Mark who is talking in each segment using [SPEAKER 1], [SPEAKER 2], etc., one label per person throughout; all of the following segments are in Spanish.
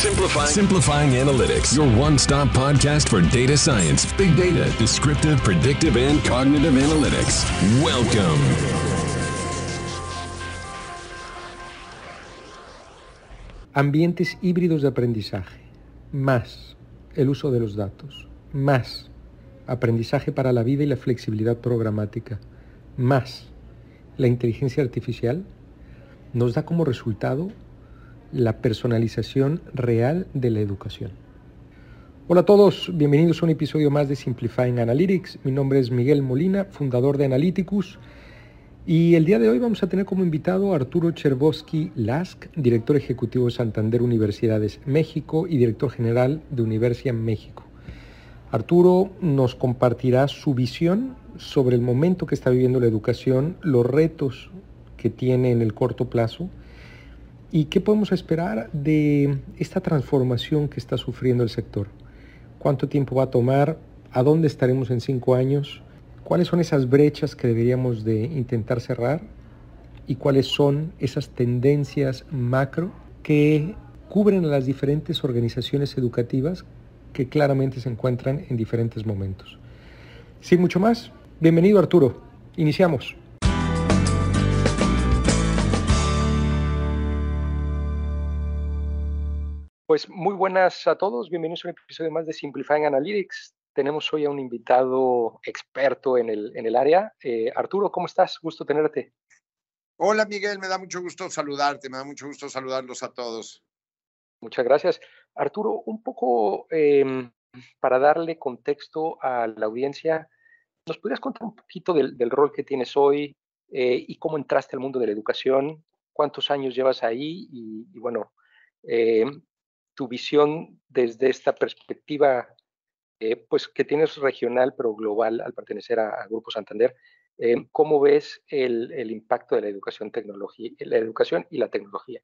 [SPEAKER 1] Simplifying. Simplifying Analytics, your one stop podcast for data science, big data, descriptive, predictive, and cognitive analytics. Welcome.
[SPEAKER 2] Ambientes híbridos de aprendizaje, más el uso de los datos, más aprendizaje para la vida y la flexibilidad programática, más la inteligencia artificial, nos da como resultado la personalización real de la educación. Hola a todos, bienvenidos a un episodio más de Simplifying Analytics. Mi nombre es Miguel Molina, fundador de Analyticus. Y el día de hoy vamos a tener como invitado a Arturo Cherboski Lask, director ejecutivo de Santander Universidades México y director general de Universia México. Arturo nos compartirá su visión sobre el momento que está viviendo la educación, los retos que tiene en el corto plazo ¿Y qué podemos esperar de esta transformación que está sufriendo el sector? ¿Cuánto tiempo va a tomar? ¿A dónde estaremos en cinco años? ¿Cuáles son esas brechas que deberíamos de intentar cerrar? ¿Y cuáles son esas tendencias macro que cubren a las diferentes organizaciones educativas que claramente se encuentran en diferentes momentos? Sin mucho más, bienvenido Arturo. Iniciamos. Pues muy buenas a todos, bienvenidos a un episodio más de Simplifying Analytics. Tenemos hoy a un invitado experto en el, en el área. Eh, Arturo, ¿cómo estás? Gusto tenerte.
[SPEAKER 3] Hola Miguel, me da mucho gusto saludarte, me da mucho gusto saludarlos a todos.
[SPEAKER 2] Muchas gracias. Arturo, un poco em, para darle contexto a la audiencia, ¿nos podrías contar un poquito del, rol que tienes hoy eh, y cómo entraste al mundo de la educación? ¿Cuántos años llevas ahí? Y, y bueno, eh, tu visión desde esta perspectiva, eh, pues que tienes regional pero global al pertenecer a, Grupo Santander. Eh, ¿Cómo ves el, impacto de la educación, tecnología, la educación y la tecnología?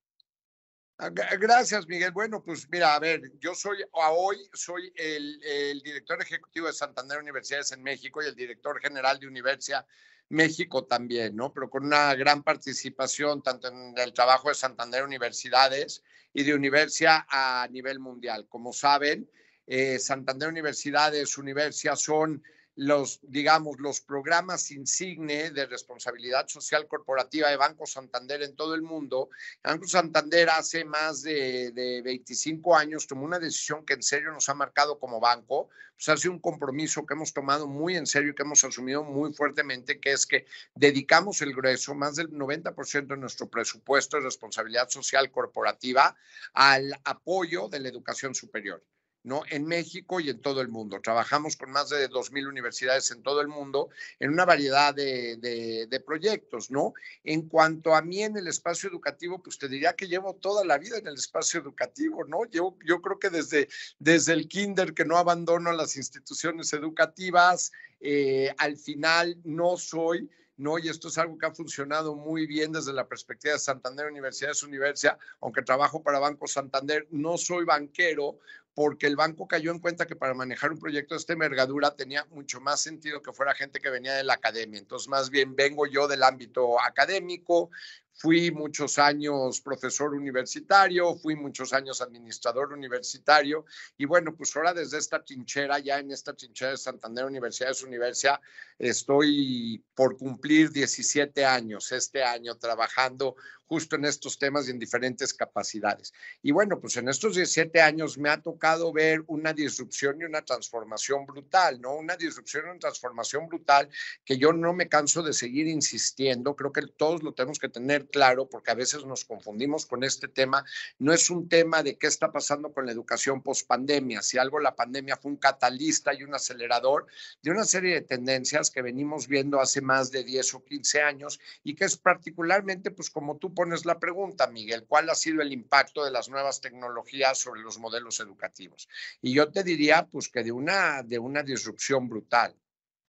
[SPEAKER 3] Ah, gracias, Miguel. Bueno, pues mira, a ver, yo soy, hoy soy el, el, director ejecutivo de Santander Universidades en México y el director general de Universidad México también, ¿no? Pero con una gran participación tanto en el trabajo de Santander Universidades y de Universia a nivel mundial. Como saben, eh, Santander Universidades, Universia son los, digamos, los programas insigne de responsabilidad social corporativa de Banco Santander en todo el mundo. Banco Santander hace más de, de 25 años tomó una decisión que en serio nos ha marcado como banco, pues ha un compromiso que hemos tomado muy en serio y que hemos asumido muy fuertemente, que es que dedicamos el grueso, más del 90% de nuestro presupuesto de responsabilidad social corporativa al apoyo de la educación superior. ¿No? En México y en todo el mundo. Trabajamos con más de 2.000 universidades en todo el mundo en una variedad de, proyectos, ¿no? En cuanto a mí en el espacio educativo, pues te diría que llevo toda la vida en el espacio educativo, ¿no? Yo, yo creo que desde, desde el kinder que no abandono las instituciones educativas, eh, al final no soy... ¿no? Y esto es algo que ha funcionado muy bien desde la perspectiva de Santander Universidades Universidad, aunque trabajo para Banco Santander, no soy banquero, porque el banco cayó en cuenta que para manejar un proyecto de esta envergadura tenía mucho más sentido que fuera gente que venía de la academia. Entonces, más bien vengo yo del ámbito académico, Fui muchos años profesor universitario, fui muchos años administrador universitario y bueno, pues ahora desde esta trinchera, ya en esta trinchera de Santander Universidades Universidad, estoy por cumplir 17 años este año trabajando justo en estos temas y en diferentes capacidades. Y bueno, pues en estos 17 años me ha tocado ver una disrupción y una transformación brutal, ¿no? Una disrupción y una transformación brutal que yo no me canso de seguir insistiendo, creo que todos lo tenemos que tener claro, porque a veces nos confundimos con este tema, no es un tema de qué está pasando con la educación post pandemia. Si algo la pandemia fue un catalista y un acelerador de una serie de tendencias que venimos viendo hace más de 10 o 15 años y que es particularmente, pues como tú pones la pregunta, Miguel, ¿cuál ha sido el impacto de las nuevas tecnologías sobre los modelos educativos? Y yo te diría, pues que de una, de una disrupción brutal,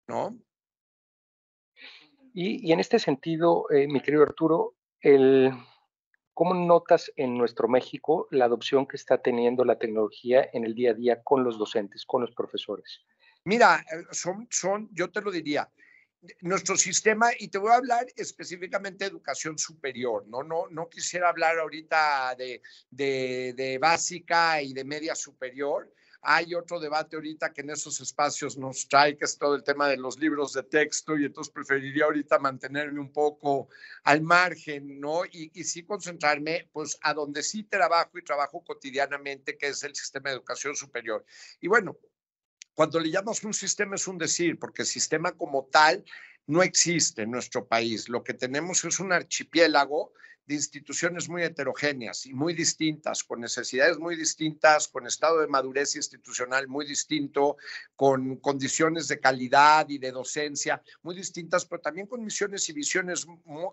[SPEAKER 3] ¿no?
[SPEAKER 2] Y, en este sentido, eh, mi querido Arturo, el, ¿cómo notas en nuestro México la adopción que está teniendo la tecnología en el día a día con los docentes, con los profesores?
[SPEAKER 3] Mira, eh, son, son yo te lo diría, nuestro sistema, y te voy a hablar específicamente de educación superior, no, no, no quisiera hablar ahorita de, de, de básica y de media superior, hay otro debate ahorita que en esos espacios nos trae, que es todo el tema de los libros de texto, y entonces preferiría ahorita mantenerme un poco al margen, ¿no? Y, y sí concentrarme, pues, a donde sí trabajo y trabajo cotidianamente, que es el sistema de educación superior. Y bueno, cuando le llamas un sistema es un decir, porque sistema como tal no existe en nuestro país. Lo que tenemos es un archipiélago de instituciones muy heterogéneas y muy distintas, con necesidades muy distintas, con estado de madurez institucional muy distinto, con condiciones de calidad y de docencia muy distintas, pero también con misiones y visiones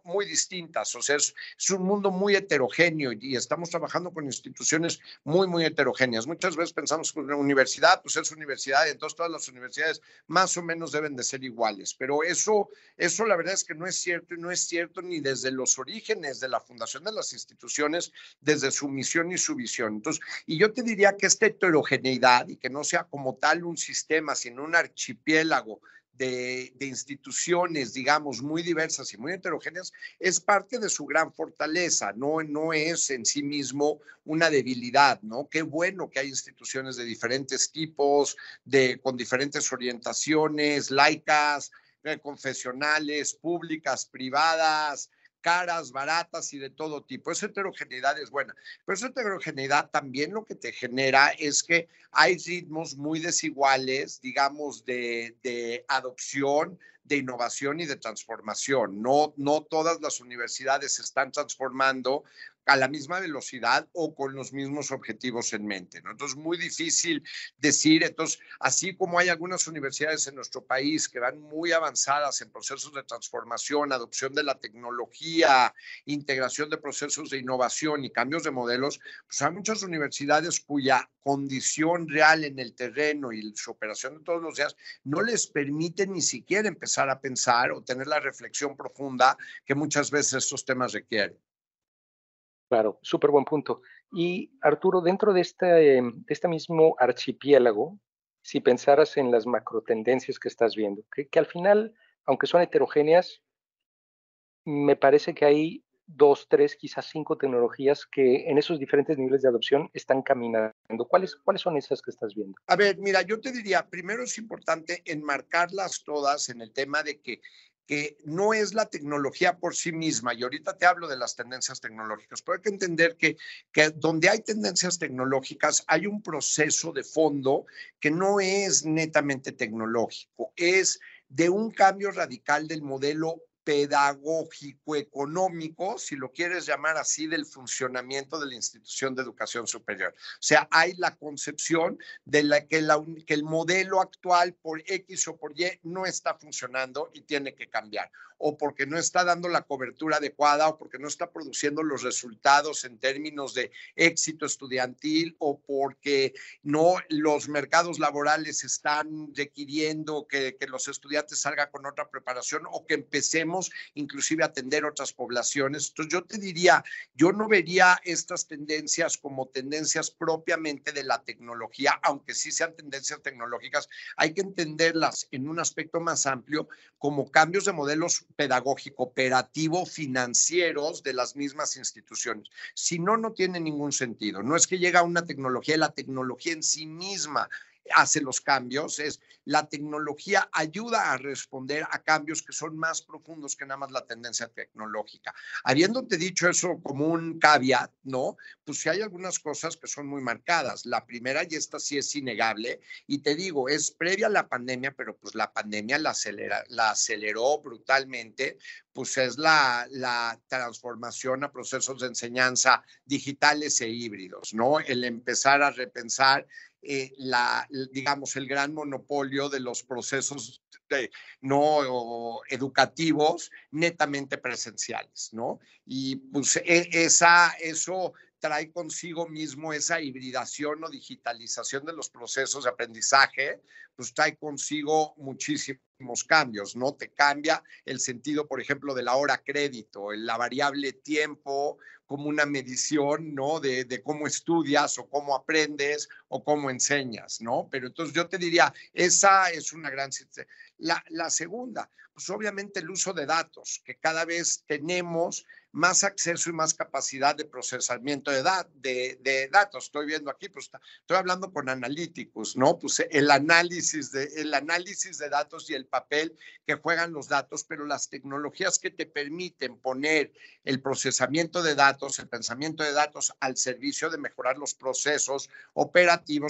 [SPEAKER 3] muy, distintas. O sea, es, es, un mundo muy heterogéneo y estamos trabajando con instituciones muy, muy heterogéneas. Muchas veces pensamos que una universidad, pues es universidad, y entonces todas las universidades más o menos deben de ser iguales, pero eso, eso la verdad es que no es cierto y no es cierto ni desde los orígenes de la fundación de las instituciones desde su misión y su visión. Entonces, y yo te diría que esta heterogeneidad y que no sea como tal un sistema, sino un archipiélago de, instituciones, digamos, muy diversas y muy heterogéneas, es parte de su gran fortaleza, no, no es en sí mismo una debilidad, ¿no? Qué bueno que hay instituciones de diferentes tipos, de, con diferentes orientaciones, laicas, eh, confesionales, públicas, privadas, caras, baratas y de todo tipo. Esa heterogeneidad es buena, pero esa heterogeneidad también lo que te genera es que hay ritmos muy desiguales, digamos, de, de adopción, de innovación y de transformación. No, no todas las universidades se están transformando a la misma velocidad o con los mismos objetivos en mente. ¿no? Entonces, muy difícil decir, entonces, así como hay algunas universidades en nuestro país que van muy avanzadas en procesos de transformación, adopción de la tecnología, integración de procesos de innovación y cambios de modelos, pues hay muchas universidades cuya condición real en el terreno y su operación de todos los días no les permite ni siquiera empezar a pensar o tener la reflexión profunda que muchas veces estos temas requieren.
[SPEAKER 2] Claro, súper buen punto. Y Arturo, dentro de este, de este mismo archipiélago, si pensaras en las macro tendencias que estás viendo, que, que al final, aunque son heterogéneas, me parece que hay dos, tres, quizás cinco tecnologías que en esos diferentes niveles de adopción están caminando. ¿Cuáles, ¿Cuáles son esas que estás viendo?
[SPEAKER 3] A ver, mira, yo te diría, primero es importante enmarcarlas todas en el tema de que que no es la tecnología por sí misma, y ahorita te hablo de las tendencias tecnológicas, pero hay que entender que, que donde hay tendencias tecnológicas hay un proceso de fondo que no es netamente tecnológico, es de un cambio radical del modelo pedagógico económico, si lo quieres llamar así, del funcionamiento de la institución de educación superior. O sea, hay la concepción de la que, el modelo actual por X o por Y no está funcionando y tiene que cambiar o porque no está dando la cobertura adecuada o porque no está produciendo los resultados en términos de éxito estudiantil o porque no los mercados laborales están requiriendo que los estudiantes salgan con otra preparación o que empecemos inclusive atender otras poblaciones. Entonces yo te diría, yo no vería estas tendencias como tendencias propiamente de la tecnología, aunque sí sean tendencias tecnológicas, hay que entenderlas en un aspecto más amplio como cambios de modelos pedagógico, operativo, financieros de las mismas instituciones. Si no, no tiene ningún sentido. No es que llega una tecnología, la tecnología en sí misma hace los cambios, es la tecnología ayuda a responder a cambios que son más profundos que nada más la tendencia tecnológica. Habiéndote dicho eso como un caveat, ¿no? Pues sí hay algunas cosas que son muy marcadas. La primera, y esta sí es innegable, y te digo, es previa a la pandemia, pero pues la pandemia la, acelera, la aceleró brutalmente, pues es la, la transformación a procesos de enseñanza digitales e híbridos, ¿no? El empezar a repensar eh, la, digamos, el gran monopolio de los procesos no educativos netamente presenciales, ¿no? Y pues e, esa, eso trae consigo mismo esa hibridación o digitalización de los procesos de aprendizaje, pues trae consigo muchísimos cambios, ¿no? Te cambia el sentido, por ejemplo, de la hora crédito, la variable tiempo como una medición, ¿no? De, de, cómo estudias o cómo aprendes o cómo enseñas, ¿no? Pero entonces yo te diría, esa es una gran... La, la segunda, pues obviamente el uso de datos, que cada vez tenemos más acceso y más capacidad de procesamiento de, de, datos. Estoy viendo aquí, pues estoy hablando con analíticos, ¿no? Pues el análisis, de, el análisis de datos y el papel que juegan los datos, pero las tecnologías que te permiten poner el procesamiento de datos, el pensamiento de datos al servicio de mejorar los procesos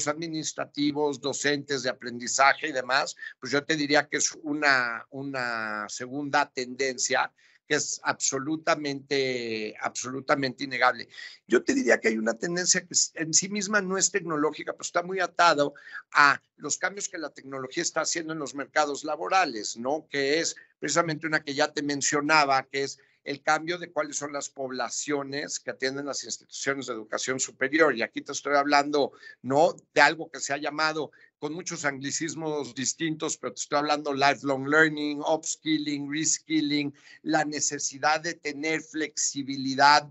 [SPEAKER 3] administrativos, docentes de aprendizaje y demás, pues yo te diría que es una, una segunda tendencia que es absolutamente, absolutamente innegable. Yo te diría que hay una tendencia que en sí misma no es tecnológica, pero está muy atado a los cambios que la tecnología está haciendo en los mercados laborales, ¿no? Que es precisamente una que ya te mencionaba, que es el cambio de cuáles son las poblaciones que atienden las instituciones de educación superior. Y aquí te estoy hablando, ¿no? De algo que se ha llamado con muchos anglicismos distintos, pero te estoy hablando lifelong learning, upskilling, reskilling, la necesidad de tener flexibilidad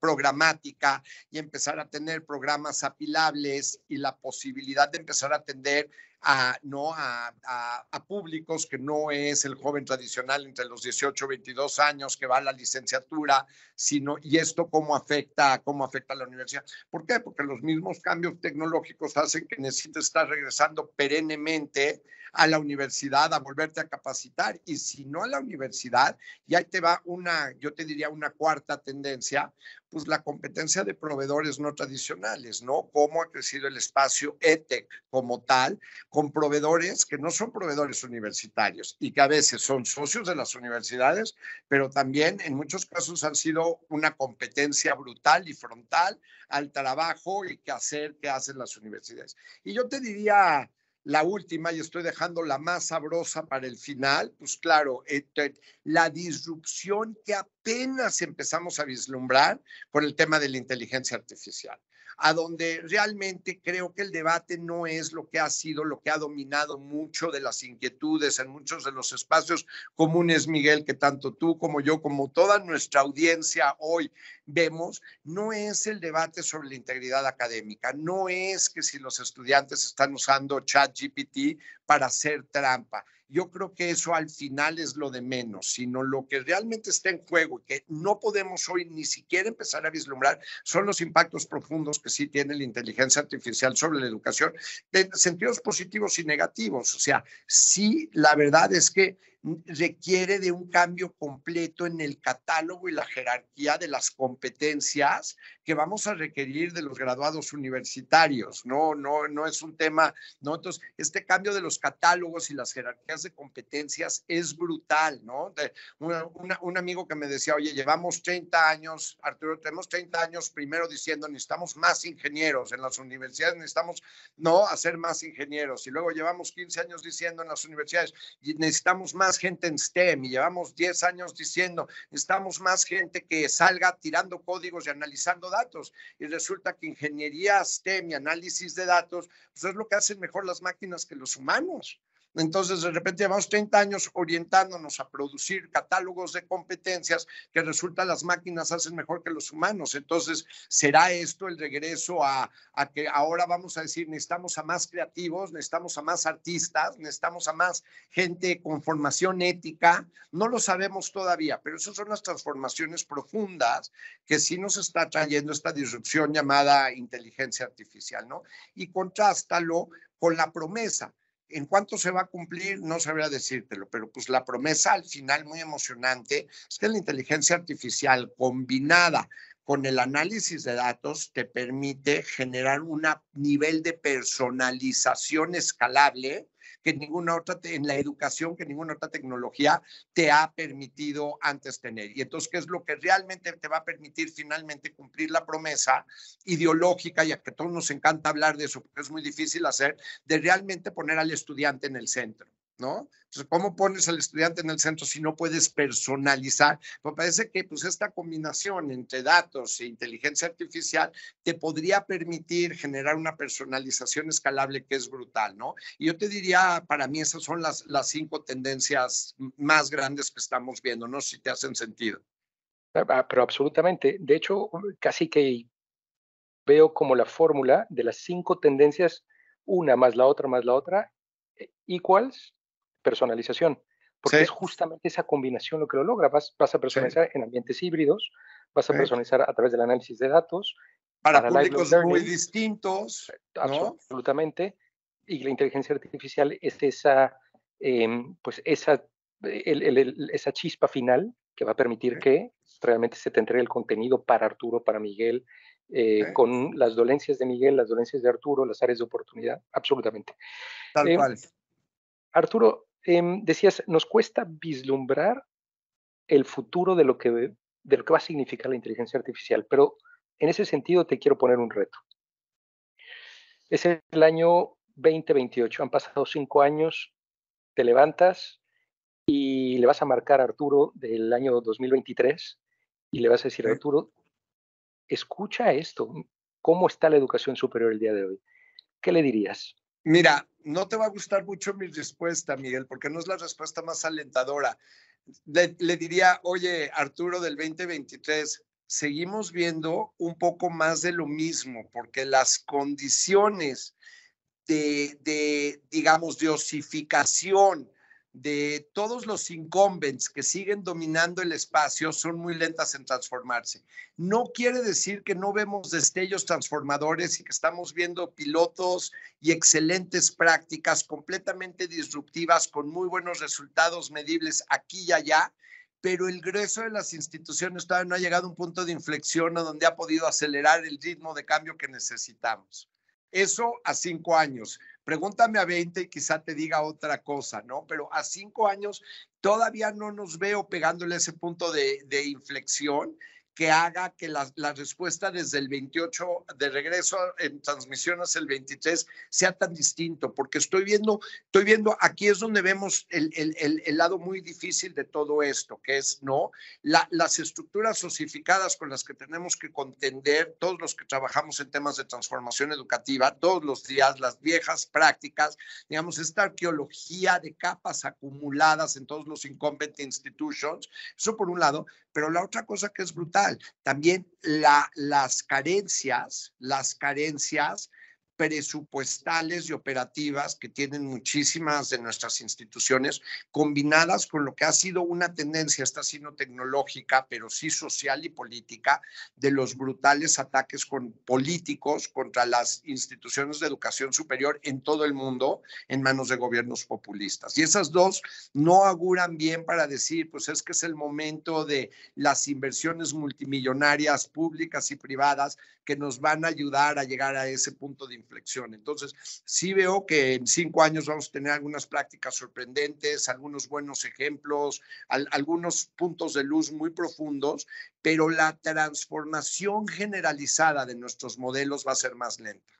[SPEAKER 3] programática y empezar a tener programas apilables y la posibilidad de empezar a atender a, ¿no? A, a, públicos que no es el joven tradicional entre los 18 y 22 años que va a la licenciatura, sino, y esto cómo afecta, cómo afecta a la universidad. ¿Por qué? Porque los mismos cambios tecnológicos hacen que necesites estar regresando perennemente a la universidad a volverte a capacitar y si no a la universidad, y ahí te va una, yo te diría una cuarta tendencia, pues la competencia de proveedores no tradicionales, ¿no? Cómo ha crecido el espacio ETEC como tal, con proveedores que no son proveedores universitarios y que a veces son socios de las universidades, pero también en muchos casos han sido una competencia brutal y frontal al trabajo y qué hacer, qué hacen las universidades. Y yo te diría, la última, y estoy dejando la más sabrosa para el final, pues claro, este, la disrupción que apenas empezamos a vislumbrar con el tema de la inteligencia artificial a donde realmente creo que el debate no es lo que ha sido, lo que ha dominado mucho de las inquietudes en muchos de los espacios comunes, Miguel, que tanto tú como yo, como toda nuestra audiencia hoy vemos, no es el debate sobre la integridad académica, no es que si los estudiantes están usando ChatGPT para hacer trampa yo creo que eso al final es lo de menos, sino lo que realmente está en juego y que no podemos hoy ni siquiera empezar a vislumbrar son los impactos profundos que sí tiene la inteligencia artificial sobre la educación, de sentidos positivos y negativos. O sea, sí, la verdad es que requiere de un cambio completo en el catálogo y la jerarquía de las competencias que vamos a requerir de los graduados universitarios. No, no, no es un tema, ¿no? Entonces, este cambio de los catálogos y las jerarquías de competencias es brutal, ¿no? un amigo que me decía, oye, llevamos 30 años, Arturo, tenemos 30 años primero diciendo necesitamos más ingenieros en las universidades, necesitamos, no, hacer más ingenieros. Y luego llevamos 15 años diciendo en las universidades, necesitamos más gente en STEM y llevamos 10 años diciendo, necesitamos más gente que salga tirando códigos y analizando datos. Y resulta que ingeniería STEM y análisis de datos, pues es lo que hacen mejor las máquinas que los humanos. Entonces, de repente llevamos 30 años orientándonos a producir catálogos de competencias que resulta las máquinas hacen mejor que los humanos. Entonces, ¿será esto el regreso a, a, que ahora vamos a decir necesitamos a más creativos, necesitamos a más artistas, necesitamos a más gente con formación ética? No lo sabemos todavía, pero esas son las transformaciones profundas que sí nos está trayendo esta disrupción llamada inteligencia artificial, ¿no? Y contrástalo con la promesa ¿En cuánto se va a cumplir? No sabría decírtelo, pero pues la promesa al final muy emocionante es que la inteligencia artificial combinada con el análisis de datos te permite generar un nivel de personalización escalable que ninguna otra, en la educación, que ninguna otra tecnología te ha permitido antes tener. Y entonces, ¿qué es lo que realmente te va a permitir finalmente cumplir la promesa ideológica, y a que a todos nos encanta hablar de eso, porque es muy difícil hacer, de realmente poner al estudiante en el centro? ¿No? Entonces, ¿cómo pones al estudiante en el centro si no puedes personalizar? Me parece que pues esta combinación entre datos e inteligencia artificial te podría permitir generar una personalización escalable que es brutal, ¿no? Y yo te diría, para mí esas son las, las cinco tendencias más grandes que estamos viendo, no si te hacen sentido.
[SPEAKER 4] Ah, ah, pero absolutamente. De hecho, casi que veo como la fórmula de las cinco tendencias, una más la otra más la otra, eh, equals personalización, porque es justamente esa combinación lo que lo logra. Vas, vas a personalizar en ambientes híbridos, vas a personalizar a través del análisis de datos.
[SPEAKER 3] Para, públicos muy distintos.
[SPEAKER 4] Absolutamente. Y la inteligencia artificial es esa, em, pues esa, esa chispa final que va a permitir que realmente se te entregue el contenido para Arturo, para Miguel, eh, con las dolencias de Miguel, las dolencias de Arturo, las áreas de oportunidad, absolutamente.
[SPEAKER 3] Tal em, cual.
[SPEAKER 4] Arturo, Em, decías, nos cuesta vislumbrar el futuro de lo, que, de lo que va a significar la inteligencia artificial, pero en ese sentido te quiero poner un reto. Es el año 2028, han pasado cinco años, te levantas y le vas a marcar a Arturo del año 2023 y le vas a decir, Arturo, escucha esto, ¿cómo está la educación superior el día de hoy? ¿Qué le dirías?
[SPEAKER 3] Mira, no te va a gustar mucho mi respuesta, Miguel, porque no es la respuesta más alentadora. Le, diría, oye, Arturo del 2023, seguimos viendo un poco más de lo mismo, porque las condiciones de, de digamos, de osificación de todos los incumbents que siguen dominando el espacio son muy lentas en transformarse. No quiere decir que no vemos destellos transformadores y que estamos viendo pilotos y excelentes prácticas completamente disruptivas con muy buenos resultados medibles aquí y allá, pero el grueso de las instituciones todavía no ha llegado a un punto de inflexión a donde ha podido acelerar el ritmo de cambio que necesitamos. Eso a cinco años. Pregúntame a 20 y quizá te diga otra cosa, ¿no? Pero a cinco años todavía no nos veo pegándole ese punto de, de inflexión que haga que la, respuesta desde el 28 de regreso en transmisión hasta el 23 sea tan distinto, porque estoy viendo, estoy viendo, aquí es donde vemos el, el, lado muy difícil de todo esto, que es, ¿no? las estructuras osificadas con las que tenemos que contender, todos los que trabajamos en temas de transformación educativa, todos los días, las viejas prácticas, digamos, esta arqueología de capas acumuladas en todos los incompetent institutions, eso por un lado, pero la otra cosa que es brutal, también la, las carencias, las carencias presupuestales y operativas que tienen muchísimas de nuestras instituciones, combinadas con lo que ha sido una tendencia, esta sí no tecnológica, pero sí social y política, de los brutales ataques con políticos contra las instituciones de educación superior en todo el mundo en manos de gobiernos populistas. Y esas dos no auguran bien para decir, pues es que es el momento de las inversiones multimillonarias públicas y privadas que nos van a ayudar a llegar a ese punto de inflexión. Entonces, sí veo que en cinco años vamos a tener algunas prácticas sorprendentes, algunos buenos ejemplos, algunos puntos de luz muy profundos, pero la transformación generalizada de nuestros modelos va a ser más lenta.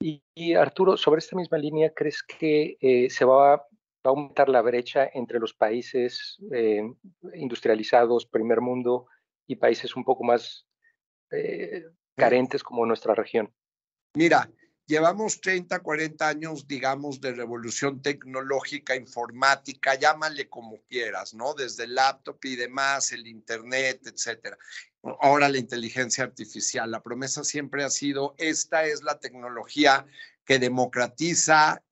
[SPEAKER 4] Y, Arturo, sobre esta misma línea, ¿crees que eh, se va a aumentar la brecha entre los países eh, industrializados, primer mundo, y países un poco más eh, carentes como nuestra región?
[SPEAKER 3] Mira, llevamos 30, 40 años, digamos, de revolución tecnológica, informática, llámale como quieras, ¿no? Desde el laptop y demás, el Internet, etcétera. Ahora la inteligencia artificial. La promesa siempre ha sido, esta es la tecnología que democratiza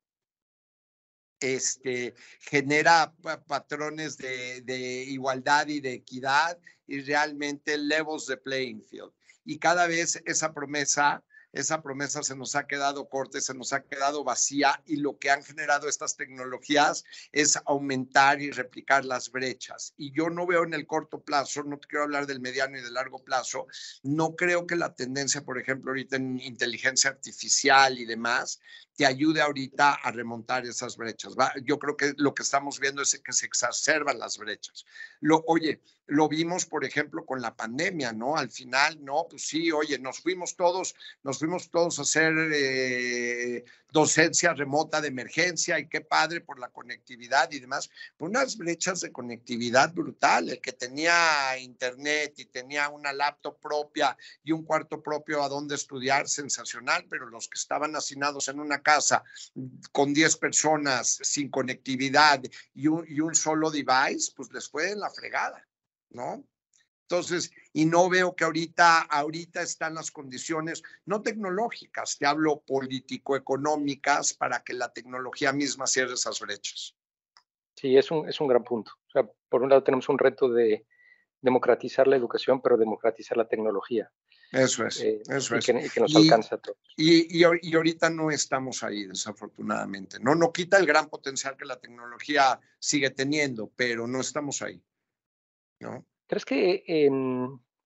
[SPEAKER 3] este, genera patrones de, de, igualdad y de equidad y realmente levels de playing field. Y cada vez esa promesa esa promesa se nos ha quedado corta, se nos ha quedado vacía y lo que han generado estas tecnologías es aumentar y replicar las brechas. Y yo no veo en el corto plazo, no te quiero hablar del mediano y del largo plazo, no creo que la tendencia, por ejemplo, ahorita en inteligencia artificial y demás, te ayude ahorita a remontar esas brechas. Yo creo que lo que estamos viendo es que se exacerban las brechas. Lo, oye, lo vimos, por ejemplo, con la pandemia, ¿no? Al final, no, pues sí, oye, nos fuimos todos, nos fuimos todos a hacer eh, docencia remota de emergencia y qué padre por la conectividad y demás. Unas brechas de conectividad brutal, el que tenía internet y tenía una laptop propia y un cuarto propio a donde estudiar, sensacional, pero los que estaban hacinados en una casa con 10 personas sin conectividad y un solo device, pues les fue en la fregada. ¿No? Entonces, y no veo que ahorita, ahorita están las condiciones, no tecnológicas, te hablo político-económicas para que la tecnología misma cierre esas brechas.
[SPEAKER 4] Sí, es un, es un gran punto. O sea, por un lado tenemos un reto de democratizar la educación, pero democratizar la tecnología.
[SPEAKER 3] Eso es, eh, eso es.
[SPEAKER 4] Que, que nos alcanza a todos.
[SPEAKER 3] Y, y, y, ahorita no estamos ahí, desafortunadamente. No, no quita el gran potencial que la tecnología sigue teniendo, pero no estamos ahí. ¿No?
[SPEAKER 4] ¿Crees que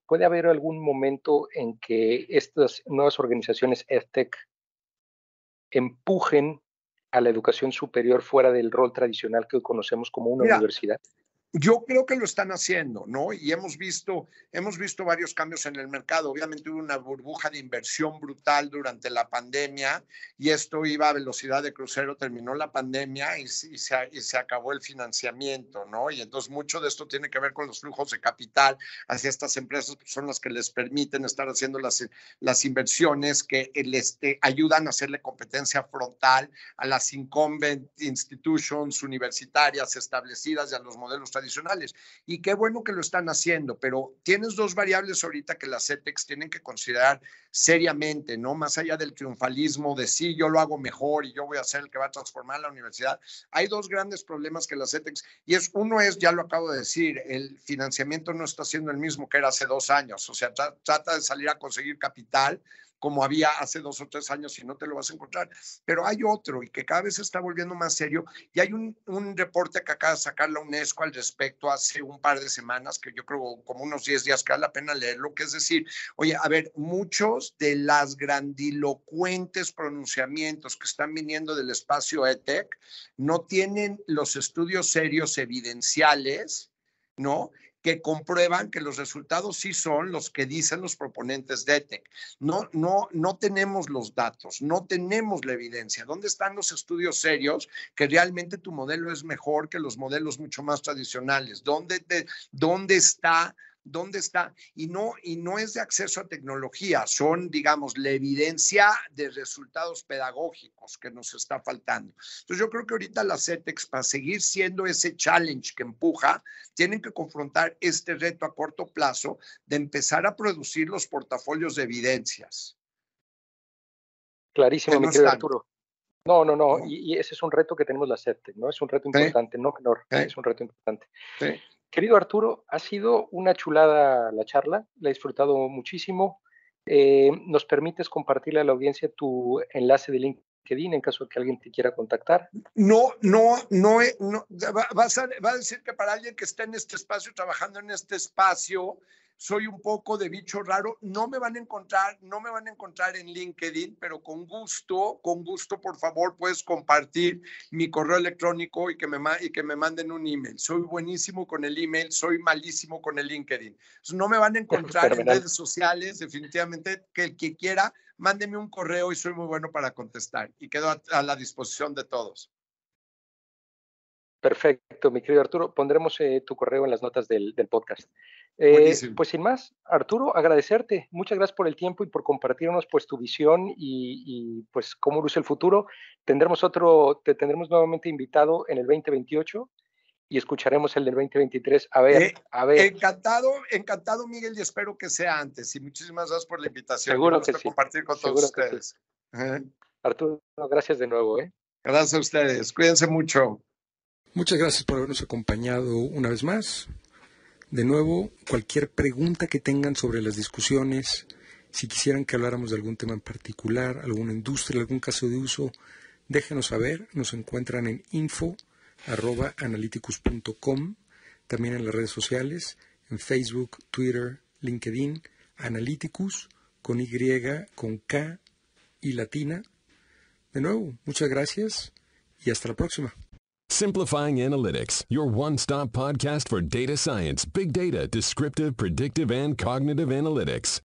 [SPEAKER 4] puede haber algún momento en que estas nuevas organizaciones EdTech empujen a la educación superior fuera del rol tradicional que hoy conocemos como una universidad?
[SPEAKER 3] Yo creo que lo están haciendo, ¿no? Y hemos visto, hemos visto varios cambios en el mercado. Obviamente hubo una burbuja de inversión brutal durante la pandemia y esto iba a velocidad de crucero, terminó la pandemia y, y, se, y se, acabó el financiamiento, ¿no? Y entonces mucho de esto tiene que ver con los flujos de capital hacia estas empresas, pues son las que les permiten estar haciendo las, las inversiones que les eh, ayudan a hacerle competencia frontal a las incumbent institutions universitarias establecidas y a los modelos tradicionales Y qué bueno que lo están haciendo, pero tienes dos variables ahorita que las CETEX tienen que considerar seriamente, ¿no? Más allá del triunfalismo de sí, yo lo hago mejor y yo voy a ser el que va a transformar la universidad. Hay dos grandes problemas que las CETEX, y es uno es, ya lo acabo de decir, el financiamiento no está siendo el mismo que era hace dos años. O sea, trata de salir a conseguir capital como había hace dos o tres años y no te lo vas a encontrar. Pero hay otro y que cada vez se está volviendo más serio y hay un, un reporte que acaba de sacar la UNESCO al respecto hace un par de semanas, que yo creo como unos 10 días que vale la pena leerlo, que es decir, oye, a ver, muchos de las grandilocuentes pronunciamientos que están viniendo del espacio ETEC no tienen los estudios serios evidenciales ¿no? Que comprueban que los resultados sí son los que dicen los proponentes de ETEC. No, no, no tenemos los datos, no tenemos la evidencia. ¿Dónde están los estudios serios que realmente tu modelo es mejor que los modelos mucho más tradicionales? ¿Dónde, dónde está ¿Dónde está? Y no, y no es de acceso a tecnología, son, digamos, la evidencia de resultados pedagógicos que nos está faltando. Entonces yo creo que ahorita las CETEX, para seguir siendo ese challenge que empuja, tienen que confrontar este reto a corto plazo de empezar a producir los portafolios de evidencias.
[SPEAKER 4] Clarísimo, mi querido Arturo. No, no, no, y, y, ese es un reto que tenemos la CETEC, ¿no? Es un reto importante, ¿Sí? no menor, ¿Sí? es un reto importante.
[SPEAKER 3] Sí.
[SPEAKER 4] Querido Arturo, ha sido una chulada la charla, la he disfrutado muchísimo. Eh, ¿Nos permites compartirle a la audiencia tu enlace de LinkedIn en caso de que alguien te quiera contactar?
[SPEAKER 3] No, no, no, no vas a, va a decir que para alguien que está en este espacio, trabajando en este espacio, soy un poco de bicho raro. No me van a encontrar, no me van a encontrar en LinkedIn, pero con gusto, con gusto, por favor, puedes compartir mi correo electrónico y que me, y que me manden un email. Soy buenísimo con el email, soy malísimo con el LinkedIn. No me van a encontrar en redes sociales, definitivamente, que el que quiera, mándeme un correo y soy muy bueno para contestar y quedo a, a la disposición de todos.
[SPEAKER 4] Perfecto, mi querido Arturo. Pondremos eh, tu correo en las notas del, del podcast. Eh, pues sin más, Arturo, agradecerte. Muchas gracias por el tiempo y por compartirnos pues tu visión y, y, pues cómo luce el futuro. Tendremos otro, te tendremos nuevamente invitado en el 2028 y escucharemos el del 2023. A ver,
[SPEAKER 3] eh,
[SPEAKER 4] a ver.
[SPEAKER 3] Encantado, encantado, Miguel, y espero que sea antes. Y muchísimas gracias por la invitación.
[SPEAKER 4] Seguro que sí.
[SPEAKER 3] compartir con
[SPEAKER 4] Seguro
[SPEAKER 3] todos ustedes.
[SPEAKER 4] Sí. Arturo, gracias de nuevo. ¿eh?
[SPEAKER 3] Gracias a ustedes. Cuídense mucho.
[SPEAKER 2] Muchas gracias por habernos acompañado una vez más. De nuevo, cualquier pregunta que tengan sobre las discusiones, si quisieran que habláramos de algún tema en particular, alguna industria, algún caso de uso, déjenos saber. Nos encuentran en info.analyticus.com, también en las redes sociales, en Facebook, Twitter, LinkedIn, Analyticus, con Y, con K y latina. De nuevo, muchas gracias y hasta la próxima.
[SPEAKER 1] Simplifying Analytics, your one-stop podcast for data science, big data, descriptive, predictive, and cognitive analytics.